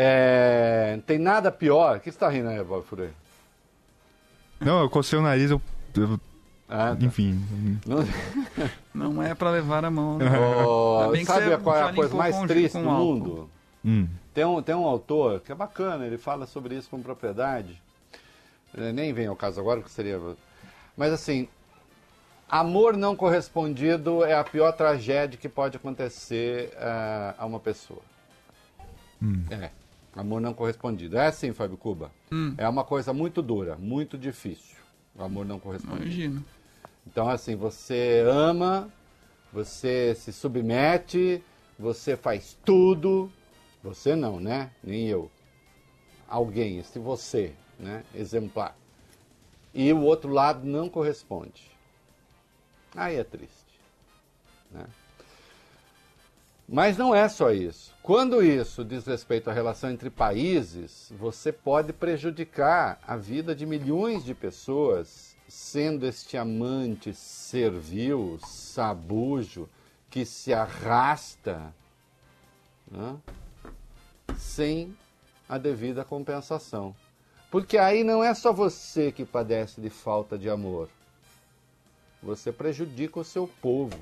É, tem nada pior. O que você está rindo aí, Bob Furei? Não, eu cocei o nariz, eu. eu Ah, tá. enfim. Não- Não é pra levar a mão. né? Que sabe qual é a coisa mais triste do mundo? Hum. Tem um, tem um autor que é bacana, ele fala sobre isso com propriedade. Eh, Nem vem ao caso agora, que seria. Mas assim, amor não correspondido é a pior tragédia que pode acontecer ah, a uma pessoa. É, amor não correspondido. É assim, Fábio Cuba. É uma coisa muito dura, muito difícil. O amor não correspondido. Imagino. Então, assim, você ama, você se submete, você faz tudo. Você não, né? Nem eu. Alguém, esse você, né? Exemplar. E o outro lado não corresponde. Aí é triste. Né? Mas não é só isso. Quando isso diz respeito à relação entre países, você pode prejudicar a vida de milhões de pessoas sendo este amante servil, sabujo, que se arrasta né, sem a devida compensação. Porque aí não é só você que padece de falta de amor. Você prejudica o seu povo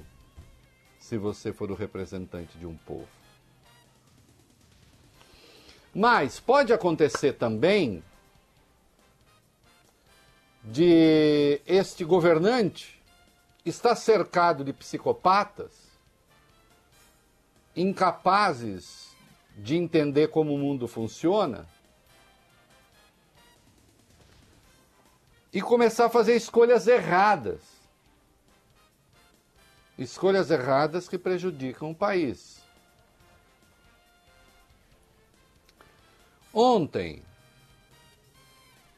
se você for o representante de um povo. Mas pode acontecer também de este governante estar cercado de psicopatas incapazes de entender como o mundo funciona e começar a fazer escolhas erradas. Escolhas erradas que prejudicam o país. Ontem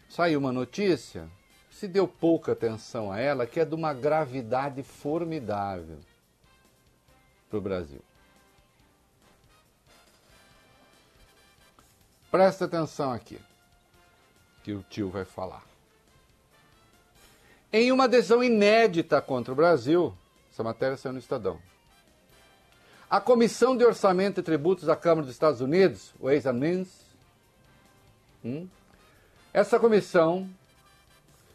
saiu uma notícia, se deu pouca atenção a ela, que é de uma gravidade formidável para o Brasil. Presta atenção aqui, que o tio vai falar. Em uma adesão inédita contra o Brasil, essa matéria saiu no Estadão. A Comissão de Orçamento e Tributos da Câmara dos Estados Unidos, Ways and Means, hum, essa comissão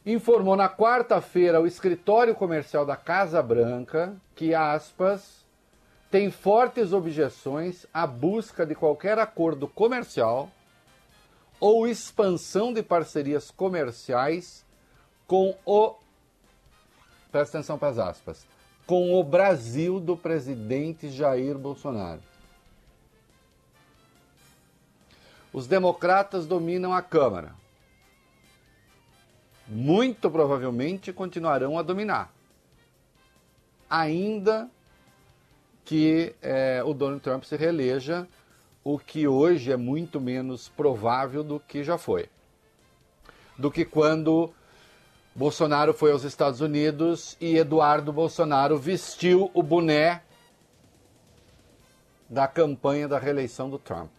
informou na quarta-feira ao escritório comercial da Casa Branca que, aspas, tem fortes objeções à busca de qualquer acordo comercial ou expansão de parcerias comerciais com o. Presta atenção para as aspas. Com o Brasil do presidente Jair Bolsonaro. Os democratas dominam a Câmara. Muito provavelmente continuarão a dominar. Ainda que eh, o Donald Trump se reeleja, o que hoje é muito menos provável do que já foi. Do que quando Bolsonaro foi aos Estados Unidos e Eduardo Bolsonaro vestiu o boné da campanha da reeleição do Trump.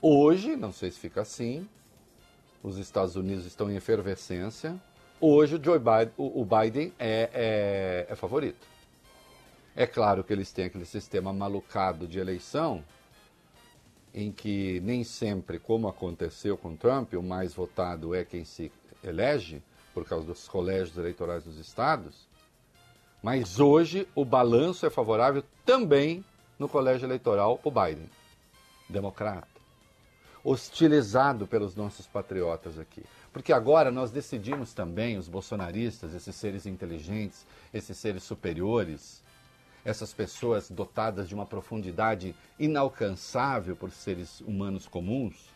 Hoje, não sei se fica assim, os Estados Unidos estão em efervescência. Hoje o Joe Biden, o Biden é, é, é favorito. É claro que eles têm aquele sistema malucado de eleição, em que nem sempre, como aconteceu com Trump, o mais votado é quem se elege, por causa dos colégios eleitorais dos estados. Mas hoje o balanço é favorável também no colégio eleitoral o Biden, democrata. Hostilizado pelos nossos patriotas aqui. Porque agora nós decidimos também, os bolsonaristas, esses seres inteligentes, esses seres superiores, essas pessoas dotadas de uma profundidade inalcançável por seres humanos comuns,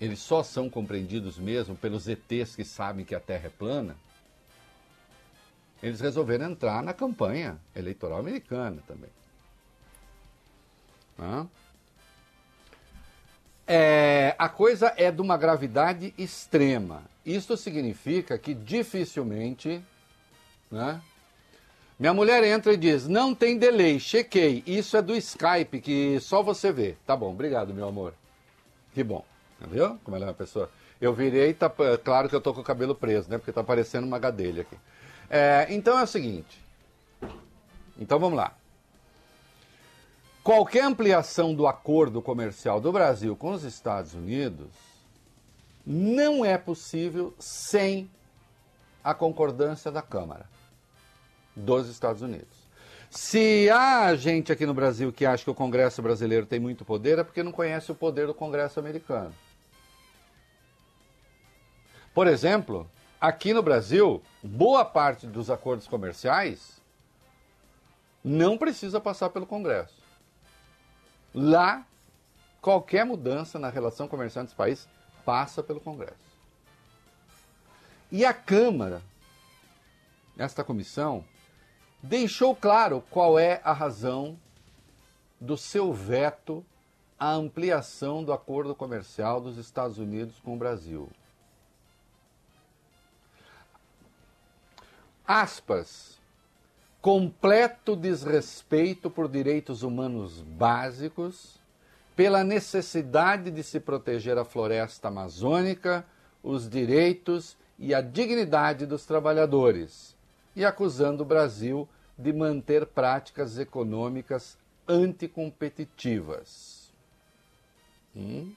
eles só são compreendidos mesmo pelos ETs que sabem que a Terra é plana. Eles resolveram entrar na campanha eleitoral americana também. É, a coisa é de uma gravidade extrema. Isso significa que dificilmente né, minha mulher entra e diz: não tem delay, chequei. Isso é do Skype, que só você vê. Tá bom, obrigado, meu amor. Que bom. Viu como ela é uma pessoa? Eu virei, tá, claro que eu tô com o cabelo preso, né? Porque tá parecendo uma gadelha aqui. É, então é o seguinte. Então vamos lá. qualquer ampliação do acordo comercial do Brasil com os Estados Unidos não é possível sem a concordância da Câmara dos Estados Unidos. Se há gente aqui no Brasil que acha que o Congresso brasileiro tem muito poder, é porque não conhece o poder do Congresso americano. Por exemplo, aqui no Brasil, boa parte dos acordos comerciais não precisa passar pelo Congresso. Lá, qualquer mudança na relação comercial entre os países passa pelo Congresso. E a Câmara, esta comissão, deixou claro qual é a razão do seu veto à ampliação do acordo comercial dos Estados Unidos com o Brasil. Aspas. Completo desrespeito por direitos humanos básicos, pela necessidade de se proteger a floresta amazônica, os direitos e a dignidade dos trabalhadores e acusando o Brasil de manter práticas econômicas anticompetitivas. Hum?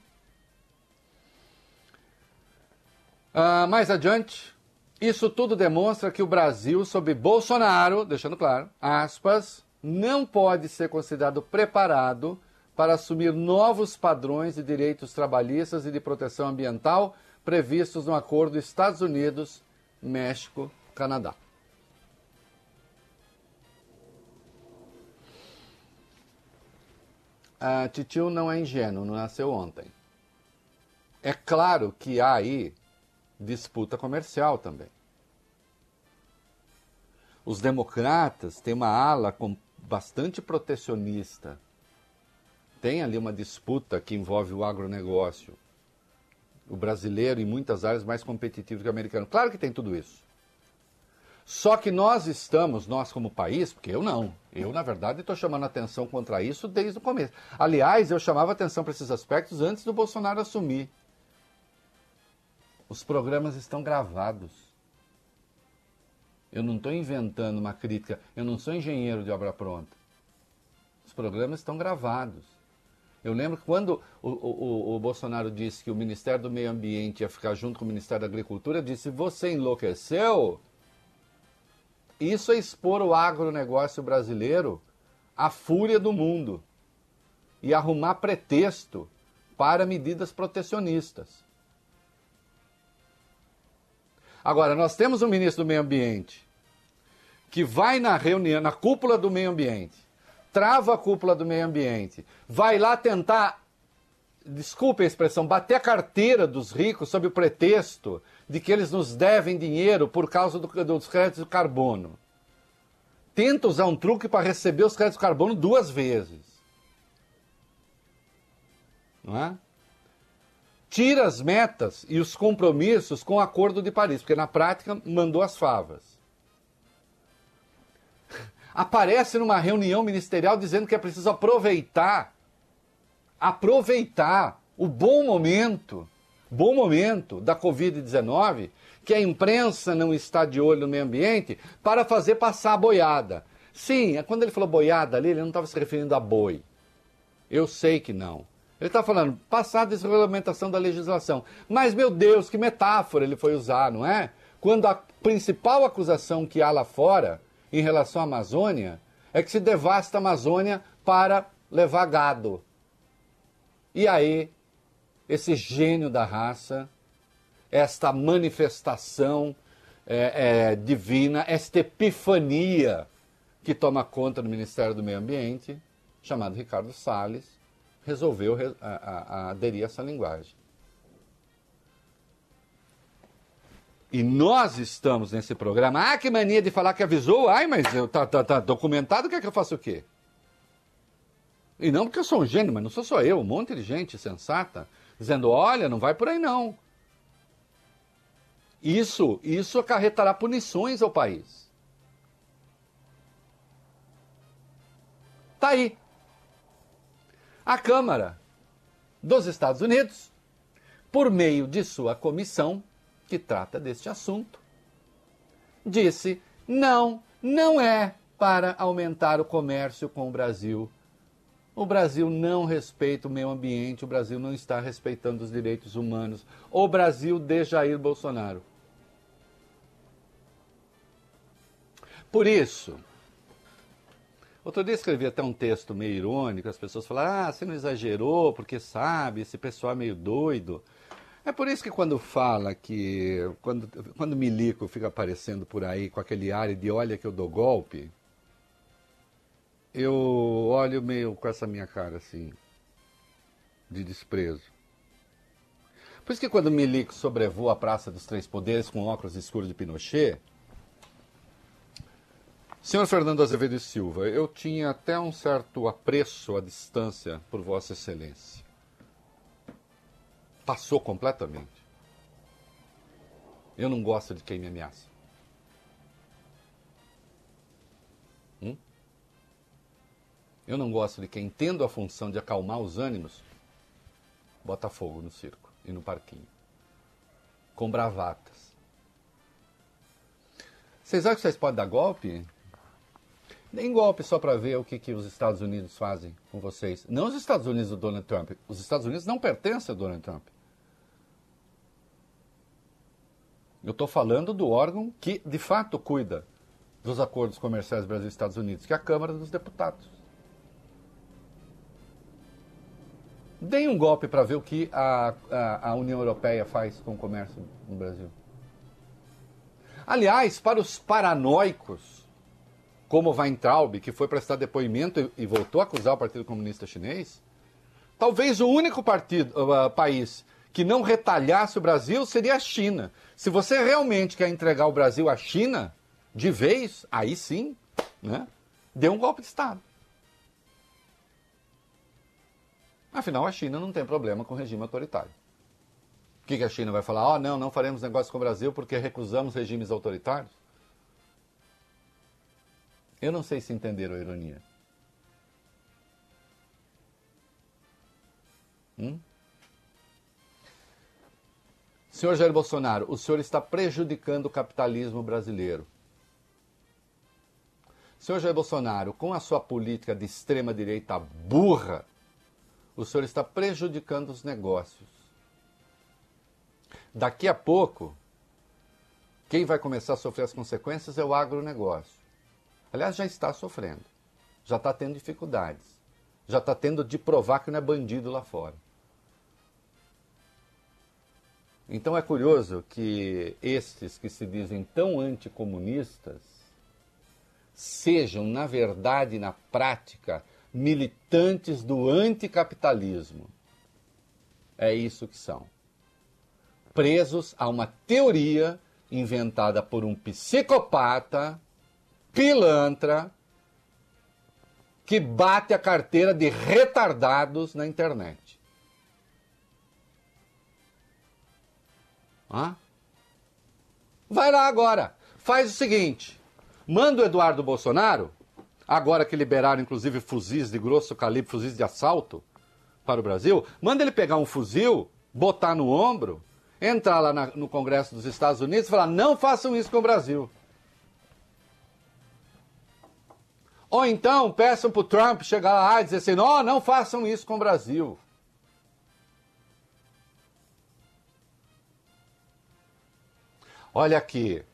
Ah, mais adiante, isso tudo demonstra que o Brasil, sob Bolsonaro, deixando claro, aspas, não pode ser considerado preparado para assumir novos padrões de direitos trabalhistas e de proteção ambiental previstos no acordo Estados Unidos, México, Canadá. A Titio não é ingênuo, não nasceu ontem. É claro que há aí disputa comercial também. Os democratas têm uma ala bastante protecionista. Tem ali uma disputa que envolve o agronegócio. O brasileiro, em muitas áreas, mais competitivo que o americano. Claro que tem tudo isso. Só que nós estamos, nós como país, porque eu não, eu na verdade estou chamando atenção contra isso desde o começo. Aliás, eu chamava atenção para esses aspectos antes do Bolsonaro assumir. Os programas estão gravados. Eu não estou inventando uma crítica, eu não sou engenheiro de obra pronta. Os programas estão gravados. Eu lembro que quando o, o, o, Bolsonaro disse que o Ministério do Meio Ambiente ia ficar junto com o Ministério da Agricultura, disse: Você enlouqueceu? Isso é expor o agronegócio brasileiro à fúria do mundo e arrumar pretexto para medidas protecionistas. Agora, nós temos um ministro do Meio Ambiente que vai na reunião, na cúpula do meio ambiente, trava a cúpula do meio ambiente, vai lá tentar, desculpe a expressão, bater a carteira dos ricos sob o pretexto de que eles nos devem dinheiro por causa do, dos créditos de carbono. Tenta usar um truque para receber os créditos de carbono duas vezes. Não é? Tira as metas e os compromissos com o Acordo de Paris, porque na prática mandou as favas. Aparece numa reunião ministerial dizendo que é preciso aproveitar, aproveitar o bom momento bom momento da Covid-19, que a imprensa não está de olho no meio ambiente, para fazer passar a boiada. Sim, é quando ele falou boiada ali, ele não estava se referindo a boi. Eu sei que não. Ele está falando passar a desregulamentação da legislação. Mas, meu Deus, que metáfora ele foi usar, não é? Quando a principal acusação que há lá fora em relação à Amazônia é que se devasta a Amazônia para levar gado. E aí esse gênio da raça, esta manifestação é, é, divina, esta epifania que toma conta do Ministério do Meio Ambiente, chamado Ricardo Salles, resolveu a, a, a aderir a essa linguagem. E nós estamos nesse programa. Ah, que mania de falar que avisou. Ai, mas eu, tá, tá, tá documentado, quer que eu faça o quê? E não porque eu sou um gênio, mas não sou só eu, um monte de gente sensata dizendo: olha, não vai por aí não. Isso, isso acarretará punições ao país. Tá aí. A Câmara dos Estados Unidos, por meio de sua comissão que trata deste assunto, disse: não, não é para aumentar o comércio com o Brasil O Brasil não respeita o meio ambiente, o Brasil não está respeitando os direitos humanos. O Brasil de Jair Bolsonaro. Por isso, outro dia escrevi até um texto meio irônico, as pessoas falaram, ah, você não exagerou, porque sabe, esse pessoal é meio doido. É por isso que quando fala que, quando, quando Milico fica aparecendo por aí com aquele ar de olha que eu dou golpe, eu olho meio com essa minha cara assim, de desprezo. Por isso que quando Milico sobrevoa a Praça dos Três Poderes com óculos escuros de Pinochet, Senhor Fernando Azevedo e Silva, eu tinha até um certo apreço à distância por Vossa Excelência. Passou completamente. Eu não gosto de quem me ameaça. Eu não gosto de quem, tendo a função de acalmar os ânimos, bota fogo no circo e no parquinho. Com bravatas. Vocês acham que vocês podem dar golpe? Nem golpe só para ver o que, que os Estados Unidos fazem com vocês. Não os Estados Unidos do Donald Trump. Os Estados Unidos não pertencem a Donald Trump. Eu estou falando do órgão que, de fato, cuida dos acordos comerciais Brasil e Estados Unidos, que é a Câmara dos Deputados. Deem um golpe para ver o que a, a, a União Europeia faz com o comércio no Brasil. Aliás, para os paranoicos, como Weintraub, que foi prestar depoimento e, voltou a acusar o Partido Comunista Chinês, talvez o único partido, uh, país que não retalhasse o Brasil seria a China. Se você realmente quer entregar o Brasil à China, de vez, aí sim, né, dê um golpe de Estado. Afinal, a China não tem problema com o regime autoritário. O que, que a China vai falar? Oh, não, não faremos negócio com o Brasil porque recusamos regimes autoritários? Eu não sei se entenderam a ironia. Hum? Senhor Jair Bolsonaro, o senhor está prejudicando o capitalismo brasileiro. Senhor Jair Bolsonaro, com a sua política de extrema-direita burra, o senhor está prejudicando os negócios. Daqui a pouco, quem vai começar a sofrer as consequências é o agronegócio. Aliás, já está sofrendo, já está tendo dificuldades, já está tendo de provar que não é bandido lá fora. Então é curioso que estes que se dizem tão anticomunistas sejam, na verdade, na prática, militantes do anticapitalismo. É isso que são. Presos a uma teoria inventada por um psicopata pilantra que bate a carteira de retardados na internet. Hã? Vai lá agora. Faz o seguinte: manda o Eduardo Bolsonaro, agora que liberaram inclusive fuzis de grosso calibre, fuzis de assalto para o Brasil, manda ele pegar um fuzil, botar no ombro, entrar lá na, no Congresso dos Estados Unidos e falar: não façam isso com o Brasil. Ou então peçam para o Trump chegar lá e dizer assim: não, não façam isso com o Brasil. Olha aqui,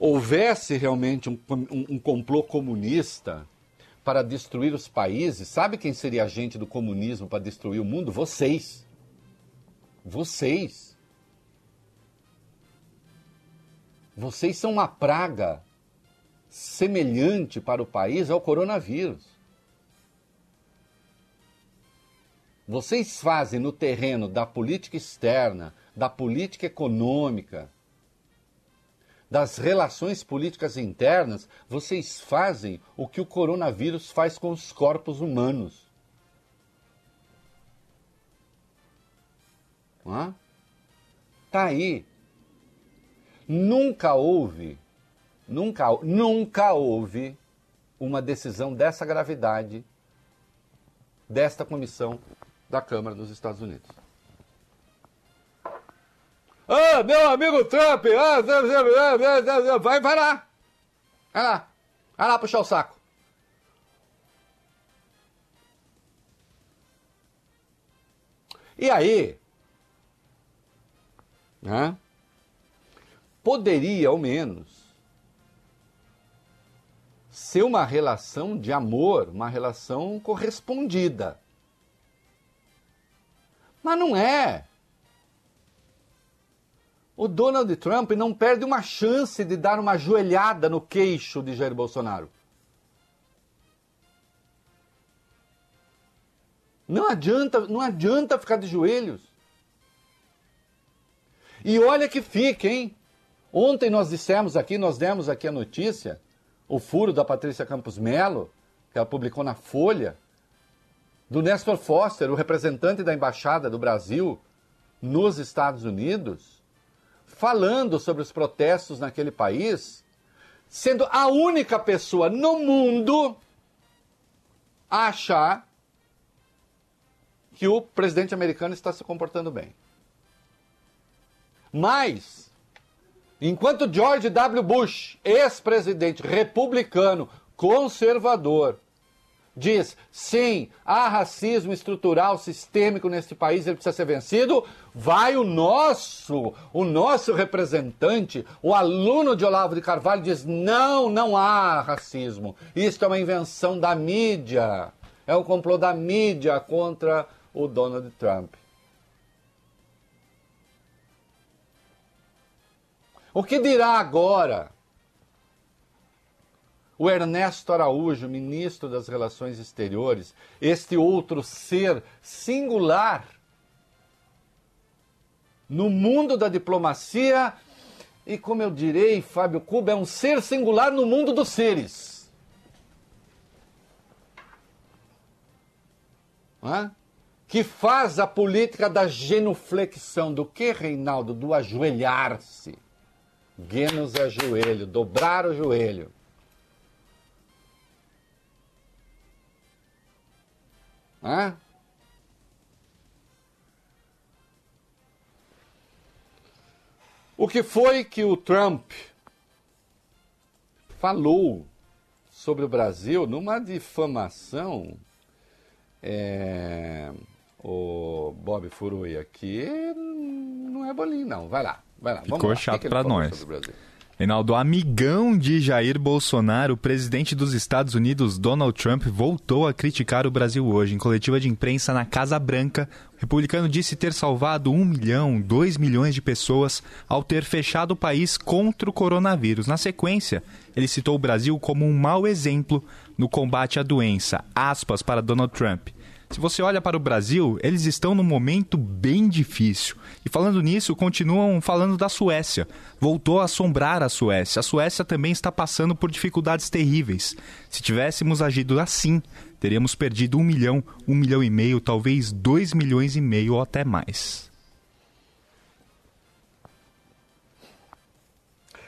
houvesse realmente um, um, um complô comunista para destruir os países, sabe quem seria agente do comunismo para destruir o mundo? Vocês. Vocês. Vocês são uma praga semelhante para o país ao coronavírus. Vocês fazem no terreno da política externa, da política econômica, das relações políticas internas, vocês fazem o que o coronavírus faz com os corpos humanos. Está Tá aí. Nunca houve Nunca, nunca houve uma decisão dessa gravidade desta comissão da Câmara dos Estados Unidos. Ah, meu amigo Trump, ah, vai, vai lá. Vai lá. Vai lá puxar o saco. E aí, né, poderia ao menos ser uma relação de amor, uma relação correspondida. Mas não é. O Donald Trump não perde uma chance de dar uma joelhada no queixo de Jair Bolsonaro. Não adianta, não adianta ficar de joelhos. E olha que fica, hein? Ontem nós dissemos aqui, nós demos aqui a notícia, o furo da Patrícia Campos Melo, que ela publicou na Folha, do Nestor Foster, o representante da embaixada do Brasil nos Estados Unidos, falando sobre os protestos naquele país, sendo a única pessoa no mundo a achar que o presidente americano está se comportando bem. Mas, enquanto George W. Bush, ex-presidente republicano, conservador, diz sim, há racismo estrutural, sistêmico neste país, ele precisa ser vencido, vai o nosso, o nosso representante, o aluno de Olavo de Carvalho, diz não, não há racismo. Isto é uma invenção da mídia. É um complô da mídia contra o Donald Trump. O que dirá agora o Ernesto Araújo, ministro das Relações Exteriores, este outro ser singular no mundo da diplomacia e, como eu direi, Fábio Cuba é um ser singular no mundo dos seres. Hã? que faz a política da genuflexão. Do que, Reinaldo? Do ajoelhar-se. Genos é joelho, dobrar o joelho. Hã? O que foi que o Trump falou sobre o Brasil numa difamação é, o Bob Furui aqui não é bolinho, não. Vai lá, vai lá. Ficou chato para nós. Reinaldo, amigão de Jair Bolsonaro, o presidente dos Estados Unidos, Donald Trump, voltou a criticar o Brasil hoje. Em coletiva de imprensa na Casa Branca, o republicano disse ter salvado um milhão, dois milhões de pessoas ao ter fechado o país contra o coronavírus. Na sequência, ele citou o Brasil como um mau exemplo no combate à doença. Aspas para Donald Trump. Se você olha para o Brasil, eles estão num momento bem difícil. E falando nisso, continuam falando da Suécia. Voltou a assombrar a Suécia. A Suécia também está passando por dificuldades terríveis. Se tivéssemos agido assim, teríamos perdido um milhão, um milhão e meio, talvez dois milhões e meio ou até mais.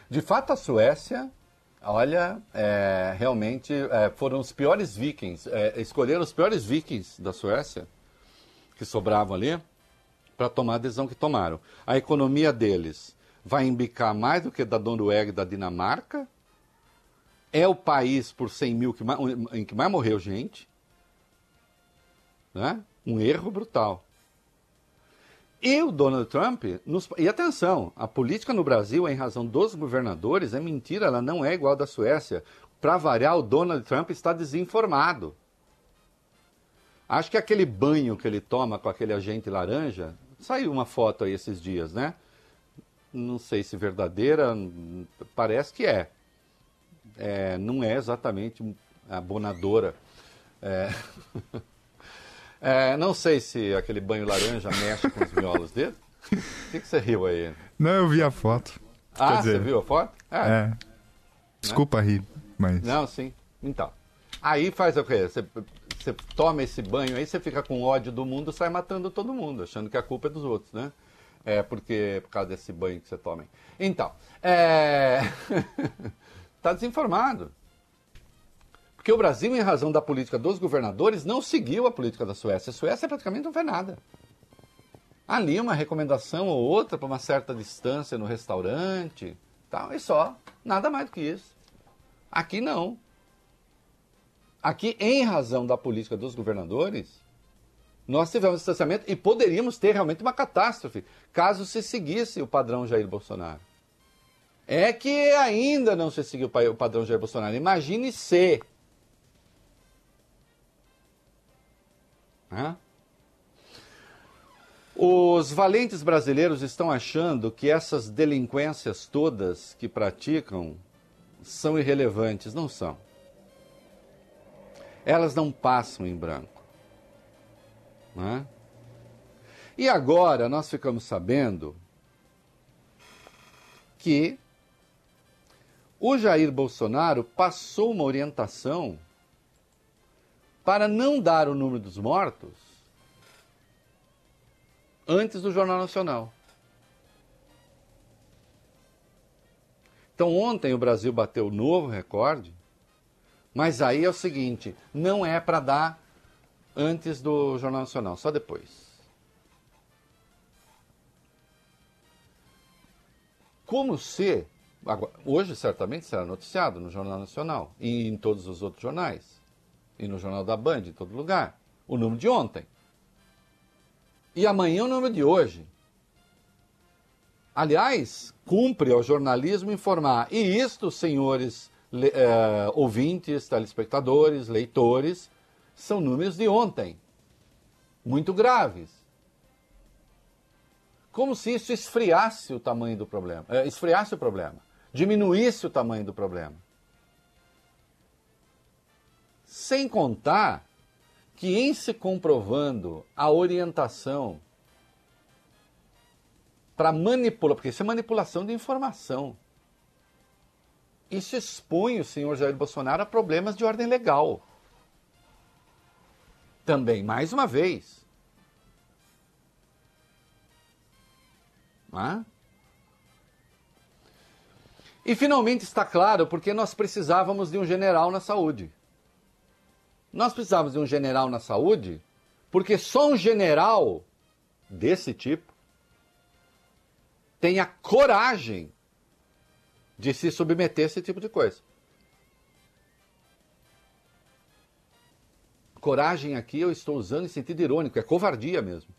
De fato, a Suécia Olha, é, realmente é, foram os piores vikings, é, escolheram os piores vikings da Suécia, que sobravam ali, para tomar a decisão que tomaram. A economia deles vai embicar mais do que da Noruega e da Dinamarca, é o país por 100 mil que mais, em que mais morreu gente, né? um erro brutal. E o Donald Trump, nos... e atenção, a política no Brasil, em razão dos governadores, é mentira, ela não é igual à da Suécia. Para variar, o Donald Trump está desinformado. Acho que aquele banho que ele toma com aquele agente laranja, saiu uma foto aí esses dias, né? Não sei se verdadeira, parece que é. é não é exatamente abonadora. É... É, não sei se aquele banho laranja mexe com os miolos dele. O que, que, você riu aí? Não, eu vi a foto. Ah, dizer, você viu a foto? É. é. Desculpa né? rir, mas. Não, sim. Então. Aí faz o quê? Você, você toma esse banho aí, você fica com ódio do mundo, sai matando todo mundo, achando que a culpa é dos outros, né? É porque por causa desse banho que você toma. Então, é... tá desinformado. Porque o Brasil, em razão da política dos governadores, não seguiu a política da Suécia. A Suécia praticamente não fez nada. Ali uma recomendação ou outra para uma certa distância no restaurante, tal, e só. Nada mais do que isso. Aqui não. Aqui, em razão da política dos governadores, Nós tivemos distanciamento e poderíamos ter realmente uma catástrofe caso se seguisse o padrão Jair Bolsonaro. É que ainda não se seguiu o padrão Jair Bolsonaro. Imagine se. Hã? Os valentes brasileiros estão achando que essas delinquências todas que praticam são irrelevantes. Não são. Elas não passam em branco. Né? E agora nós ficamos sabendo que o Jair Bolsonaro passou uma orientação para não dar o número dos mortos antes do Jornal Nacional. Então ontem o Brasil bateu novo recorde, mas aí é o seguinte, não é para dar antes do Jornal Nacional, só depois. Como se, hoje certamente será noticiado no Jornal Nacional e em todos os outros jornais, e no Jornal da Band, em todo lugar, o número de ontem. E amanhã o número de hoje. Aliás, cumpre ao jornalismo informar. E isto, senhores eh, ouvintes, telespectadores, leitores, são números de ontem. Muito graves. Como se isso esfriasse o tamanho do problema, eh, esfriasse o problema, diminuísse o tamanho do problema. Sem contar que, em se comprovando a orientação para manipular, porque isso é manipulação de informação, isso expõe o senhor Jair Bolsonaro a problemas de ordem legal. Também, mais uma vez. Ah? E finalmente está claro porque nós precisávamos de um general na saúde. Nós precisávamos de um general na saúde porque só um general desse tipo tem a coragem de se submeter a esse tipo de coisa. Coragem aqui eu estou usando em sentido irônico, é covardia mesmo.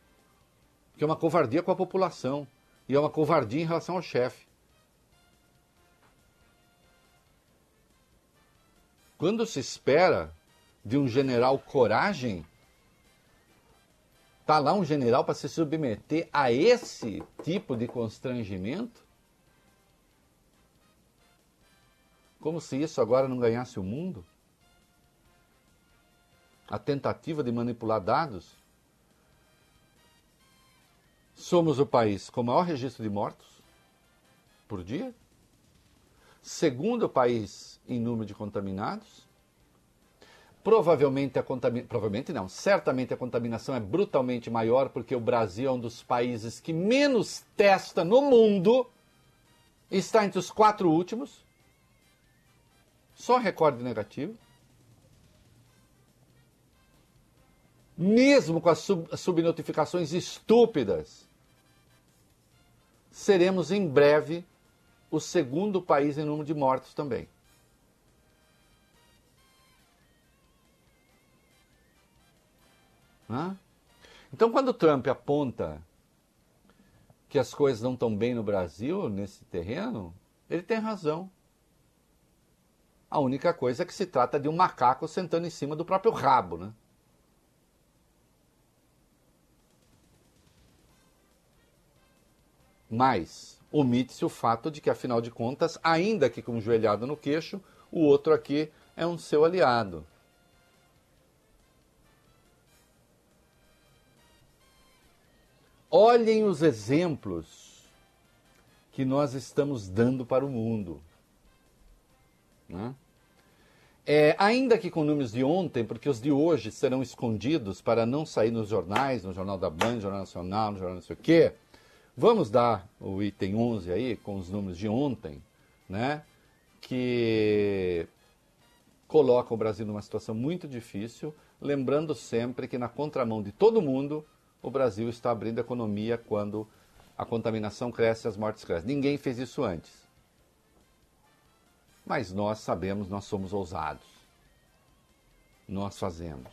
Porque é uma covardia com a população e é uma covardia em relação ao chefe. Quando se espera de um general coragem, tá lá um general para se submeter a esse tipo de constrangimento? Como se isso agora não ganhasse o mundo? a tentativa de manipular dados. Somos o país com maior registro de mortos por dia, segundo país em número de contaminados. Provavelmente a contaminação, provavelmente não, certamente a contaminação é brutalmente maior porque o Brasil é um dos países que menos testa no mundo, está entre os quatro últimos, só recorde negativo. mesmo com as sub subnotificações estúpidas, seremos em breve o segundo país em número de mortos também. Hã? Então, quando Trump aponta que as coisas não estão bem no Brasil, nesse terreno, ele tem razão. A única coisa é que se trata de um macaco sentando em cima do próprio rabo, né? Mas omite-se o fato de que, afinal de contas, ainda que com joelhada no queixo, o outro aqui é um seu aliado. Olhem os exemplos que nós estamos dando para o mundo. Né? É, ainda que com números de ontem, porque os de hoje serão escondidos para não sair nos jornais, no Jornal da Band, no Jornal Nacional, no Jornal não sei o quê, Vamos dar o item 11 aí, com os números de ontem, né? Que coloca o Brasil numa situação muito difícil, lembrando sempre que na contramão de todo mundo, o Brasil está abrindo a economia quando a contaminação cresce e as mortes crescem. Ninguém fez isso antes. Mas nós sabemos, nós somos ousados. Nós fazemos.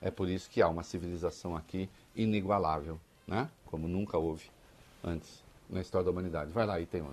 É por isso que há uma civilização aqui inigualável, né? como nunca houve antes na história da humanidade. Vai lá, item 11.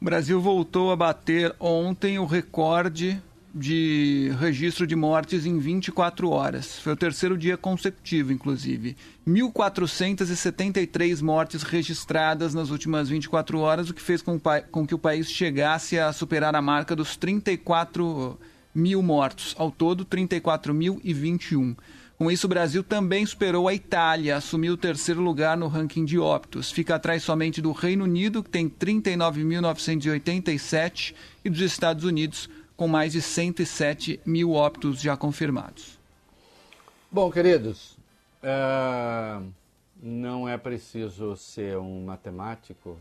O Brasil voltou a bater ontem o recorde de registro de mortes em 24 horas. Foi o terceiro dia consecutivo, inclusive. 1.473 mortes registradas nas últimas 24 horas, o que fez com, com, que o país chegasse a superar a marca dos 34 mil mortos. Ao todo, 34.021. Com isso, o Brasil também superou a Itália, assumiu o terceiro lugar no ranking de óbitos. Fica atrás somente do Reino Unido, que tem 39.987, e dos Estados Unidos, com mais de 107 mil óbitos já confirmados. Bom, queridos, é... não é preciso ser um matemático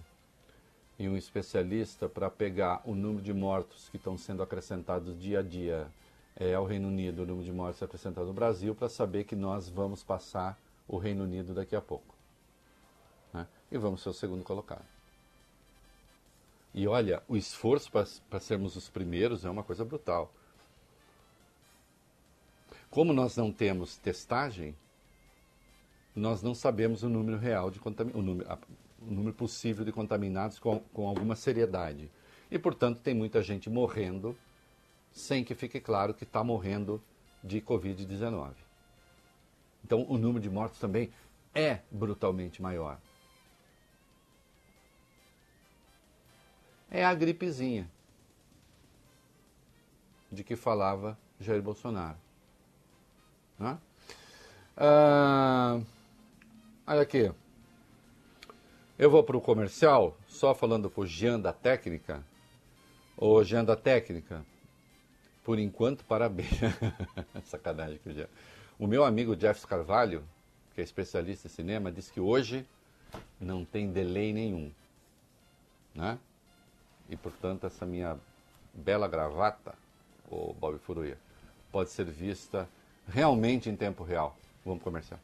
e um especialista para pegar o número de mortos que estão sendo acrescentados dia a dia é, ao Reino Unido, o número de mortes acrescentado no Brasil, para saber que nós vamos passar o Reino Unido daqui a pouco. Né? E vamos ser o segundo colocado. E olha, o esforço para sermos os primeiros é uma coisa brutal. Como nós não temos testagem, nós não sabemos o número real de o número, o número possível de contaminados com, com alguma seriedade. E, portanto, tem muita gente morrendo sem que fique claro que está morrendo de Covid-19. Então, o número de mortos também é brutalmente maior. É a gripezinha de que falava Jair Bolsonaro. Né? Ah, olha aqui. Eu vou para o comercial, só falando para o Jean da Técnica. Ô Jean da Técnica, por enquanto, parabéns. Sacanagem que o Jeff. O meu amigo Jeff Carvalho, que é especialista em cinema, diz que hoje não tem delay nenhum. Né? E, portanto, essa minha bela gravata, o Bob Furuia, pode ser vista realmente em tempo real. Vamos comercial.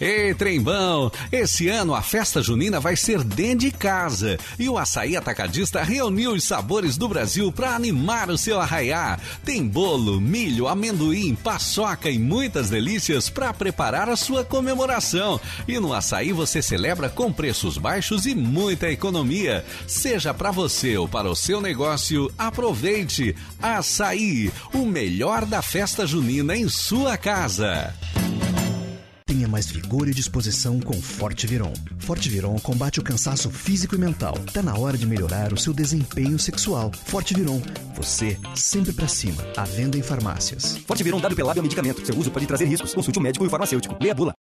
Ei, trembão! Esse ano a festa junina vai ser dentro de casa e o Açaí Atacadista reuniu os sabores do Brasil para animar o seu arraiar. Tem bolo, milho, amendoim, paçoca e muitas delícias para preparar a sua comemoração. E no Açaí você celebra com preços baixos e muita economia. Seja para você ou para o seu negócio, aproveite! Açaí, o melhor da festa junina em sua casa. Mais vigor e disposição com Forte Viron. Forte Viron combate o cansaço físico e mental. Tá na hora de melhorar o seu desempenho sexual. Forte Viron, você sempre para cima. A venda em farmácias. Forte Viron WP é um medicamento. Seu uso pode trazer riscos. Consulte um médico e o farmacêutico. Leia a bula.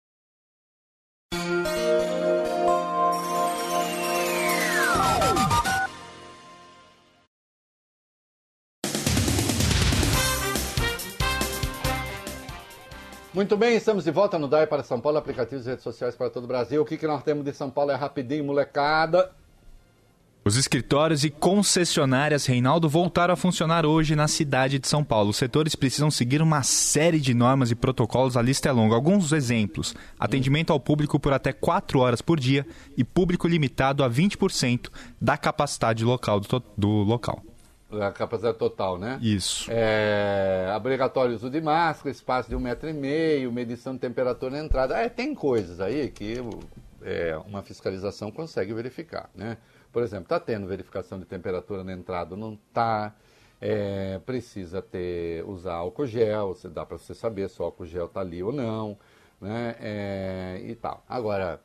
Muito bem, estamos de volta no DAI para São Paulo, aplicativos e redes sociais para todo o Brasil. O que, que nós temos de São Paulo é rapidinho, molecada. Os escritórios e concessionárias Reinaldo voltaram a funcionar hoje na cidade de São Paulo. Os setores precisam seguir uma série de normas e protocolos, a lista é longa. Alguns exemplos: atendimento ao público por até 4 horas por dia e público limitado a 20% da capacidade local do, do local a capacidade total, né? Isso. É, obrigatório uso de máscara, espaço de um metro e meio, medição de temperatura na entrada. É, tem coisas aí que é, uma fiscalização consegue verificar, né? Por exemplo, está tendo verificação de temperatura na entrada, não está. É, precisa ter usar álcool gel, você dá para você saber se o álcool gel está ali ou não, né? É, e tal. Agora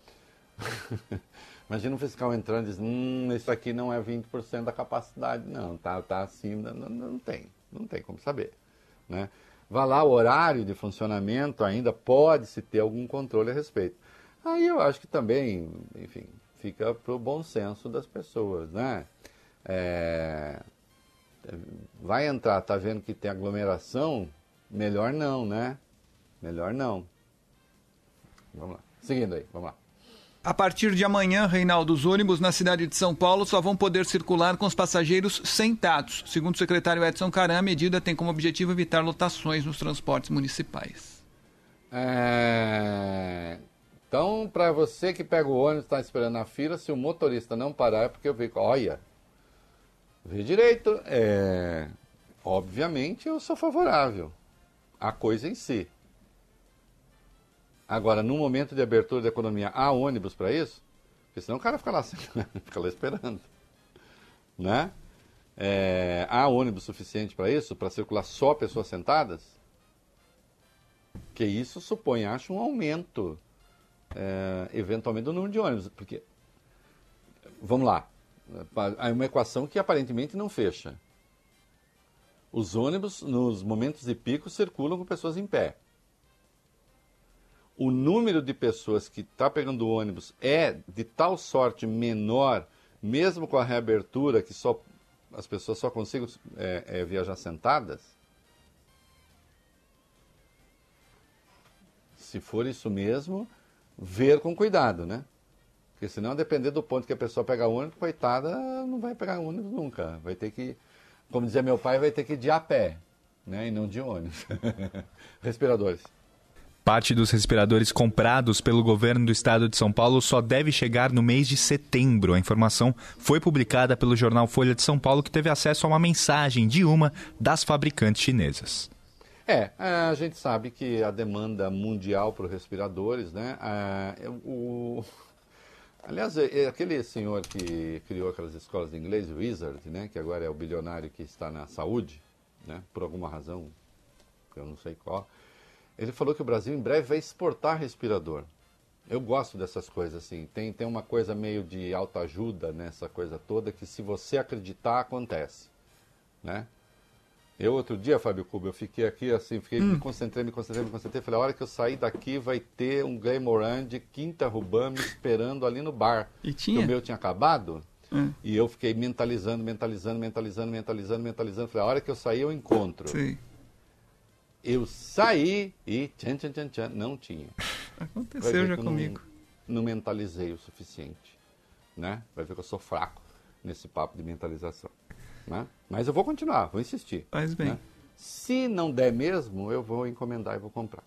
Imagina um fiscal entrando e diz, hum, isso aqui não é 20% da capacidade. Não, tá, tá acima, não, não tem, não tem como saber. Né? Vá lá, o horário de funcionamento ainda pode-se ter algum controle a respeito. Aí eu acho que também, enfim, fica para o bom senso das pessoas, né? É, vai entrar, tá vendo que tem aglomeração? Melhor não, né? Melhor não. Vamos lá. Seguindo aí, vamos lá. A partir de amanhã, Reinaldo, os ônibus na cidade de São Paulo só vão poder circular com os passageiros sentados. Segundo o secretário Edson Caram, a medida tem como objetivo evitar lotações nos transportes municipais. É... Então, para você que pega o ônibus e está esperando na fila, se o motorista não parar, é porque eu vi, olha, vê direito, é... obviamente eu sou favorável à coisa em si. Agora, no momento de abertura da economia, há ônibus para isso? Porque senão o cara fica lá, fica lá esperando. Né? É, há ônibus suficiente para isso? Para circular só pessoas sentadas? Que isso supõe, acho, um aumento, é, eventualmente, do número de ônibus. Porque, vamos lá, há uma equação que aparentemente não fecha. Os ônibus, nos momentos de pico, circulam com pessoas em pé. O número de pessoas que está pegando ônibus é de tal sorte menor, mesmo com a reabertura, que só as pessoas só consigam é, é, viajar sentadas? Se for isso mesmo, ver com cuidado, né? Porque senão, depender do ponto que a pessoa pega ônibus, coitada, não vai pegar ônibus nunca. Vai ter que, como dizia meu pai, vai ter que ir de a pé, né? E não de ônibus. Respiradores. Parte dos respiradores comprados pelo governo do estado de São Paulo só deve chegar no mês de setembro. A informação foi publicada pelo jornal Folha de São Paulo, que teve acesso a uma mensagem de uma das fabricantes chinesas. É, a gente sabe que a demanda mundial por respiradores, né? o, aliás, é, é aquele senhor que criou aquelas escolas de inglês, o Wizard, né? Que agora é o bilionário que está na saúde, né? Por alguma razão, eu não sei qual. Ele falou que o Brasil em breve vai exportar respirador. Eu gosto dessas coisas assim. Tem, tem uma coisa meio de autoajuda nessa coisa toda que se você acreditar acontece, né? Eu outro dia, Fábio Cuba, eu fiquei aqui assim, fiquei, hum. me concentrei, me concentrei, me concentrei. Falei, a hora que eu sair daqui vai ter um Glenmoran de Quinta Rubã me esperando ali no bar. E tinha? o meu tinha acabado. Hum. E eu fiquei mentalizando, mentalizando, mentalizando, mentalizando, mentalizando. Falei, a hora que eu sair eu encontro. Sim. Eu saí e tchan, tchan, tchan, tchan, não tinha. Aconteceu já comigo. Não, não, mentalizei o suficiente. Né? Vai ver que eu sou fraco nesse papo de mentalização. Né? Mas eu vou continuar, vou insistir. Faz bem. Né? Se não der mesmo, eu vou encomendar e vou comprar.